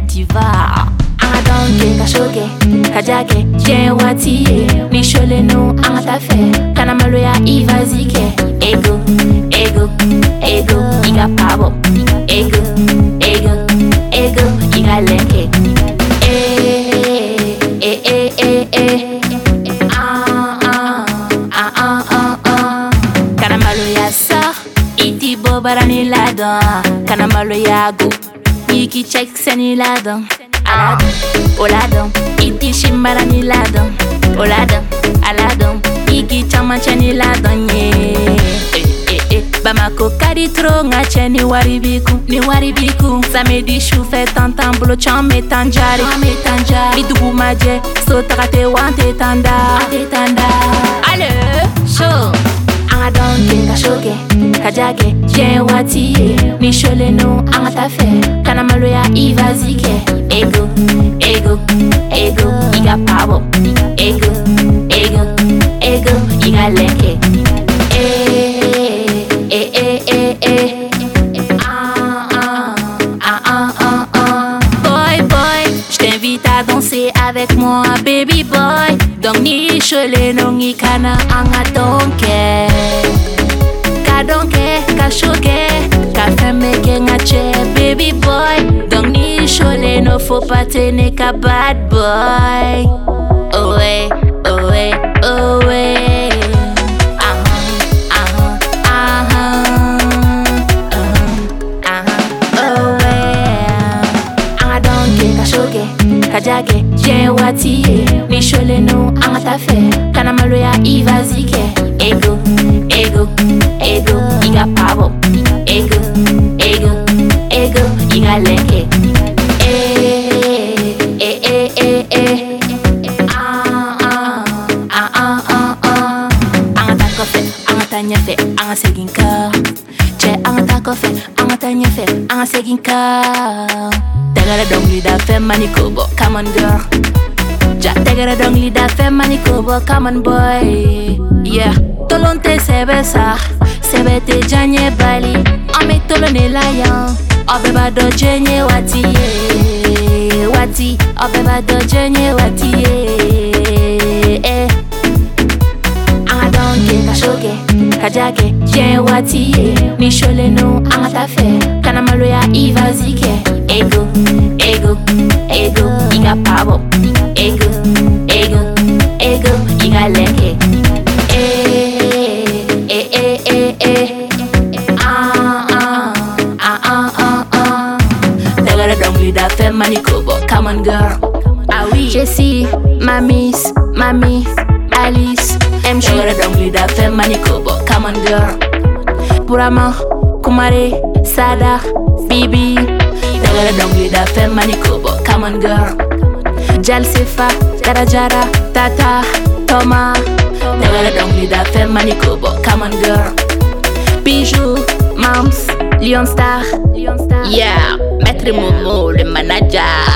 diva. I don't get a shoke, kajake, jewatie, nishole no atafe, kanamaloya ivazike, ego, ego, ego, iga pabo, ego, ego, ego, iga lenke. Eh eh, eh, eh, eh, eh, eh. Ah, ah, ah, ah, ah, ah. Kanamaloya sa, iti bobarani ladan, kanamaloya go. Kiki check seniladon Aladdin, Oladon. Iti shimbara ni niladon Oladon, Aladon. Igi chama cheniladon yeah. Eh, eh, eh. Bamako kadi tro ŋa cɛ ni wari ni wari b'i kun samedi sufɛ tan t'an bolo can be tan jari. An be tan ja so taga tɛ wa an tɛ ale so shole no, anga ta fe Kana maloya iva zike Ego, ego, ego Iga pabo Ego, ego, ego Iga à danser avec moi, baby boy. Donc ni chole no ni ka choge Ka feme gen a che baby boy Dong ni chole no fo pate ne ka bad boy Owe, owe, owe Kajake, jen watiye Ni chole nou an ta fe Kana malo ya iva zike Ego, ego anga ta nyefe Anga segin ka Che anga ta kofe, anga ta nyefe Anga segin ka Tagara dong lida fe mani kobo Come on girl. Ja tagara dong lida fe mani kobo Come on boy. Yeah Tolonte sebe sa Sebe te janye bali. Ame tolo ne layan Obe ba do jenye wati. Wati Obe ba do jenye wati eh. Shoke, ka jake Bien wati Ni shole no, anga ta fe Kana maloya iva zike. Ego, ego, ego Iga pabo. Ego, ego, ego Iga lenke Eh, eh, eh, eh, eh Ah, ah, ah, ah, ah, ah. Tagara dong lida fe manikobo Come on girl. Ah oui. Jessie, ma miss, mami, Alice M sure don't lead up fem manikobo. Come on girl. Purama, Kumare, Sada, Bibi. Don't don't lead up fem manikobo. Come on girl. Jalsifa, Jara Jara, Tata, Toma. Don't don't lead up fem manikobo. Come on girl. Bijou, Moms, Lion Star. Yeah, Maître Momo, le manager.